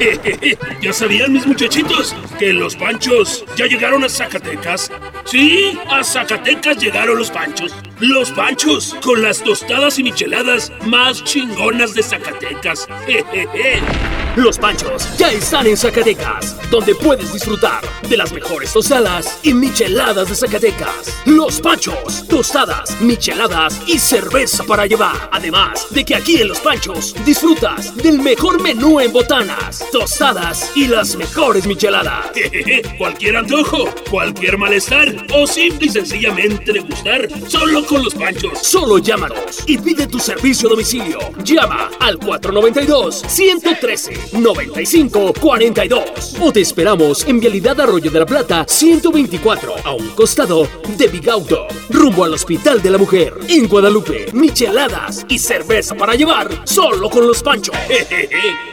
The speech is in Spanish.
¿Ya sabían mis muchachitos que los panchos ya llegaron a Zacatecas? Sí, a Zacatecas llegaron los panchos. Los panchos con las tostadas y micheladas más chingonas de Zacatecas. Los Panchos ya están en Zacatecas, donde puedes disfrutar de las mejores tostadas y micheladas de Zacatecas. Los Panchos, tostadas, micheladas y cerveza para llevar. Además de que aquí en Los Panchos disfrutas del mejor menú en botanas, tostadas y las mejores micheladas. cualquier antojo, cualquier malestar o simple y sencillamente degustar solo con Los Panchos. Solo llámanos y pide tu servicio a domicilio. Llama al 492 113 9542 o te esperamos en Vialidad Arroyo de la Plata 124 a un costado de Bigauto, rumbo al Hospital de la Mujer en Guadalupe. Micheladas y cerveza para llevar solo con los panchos.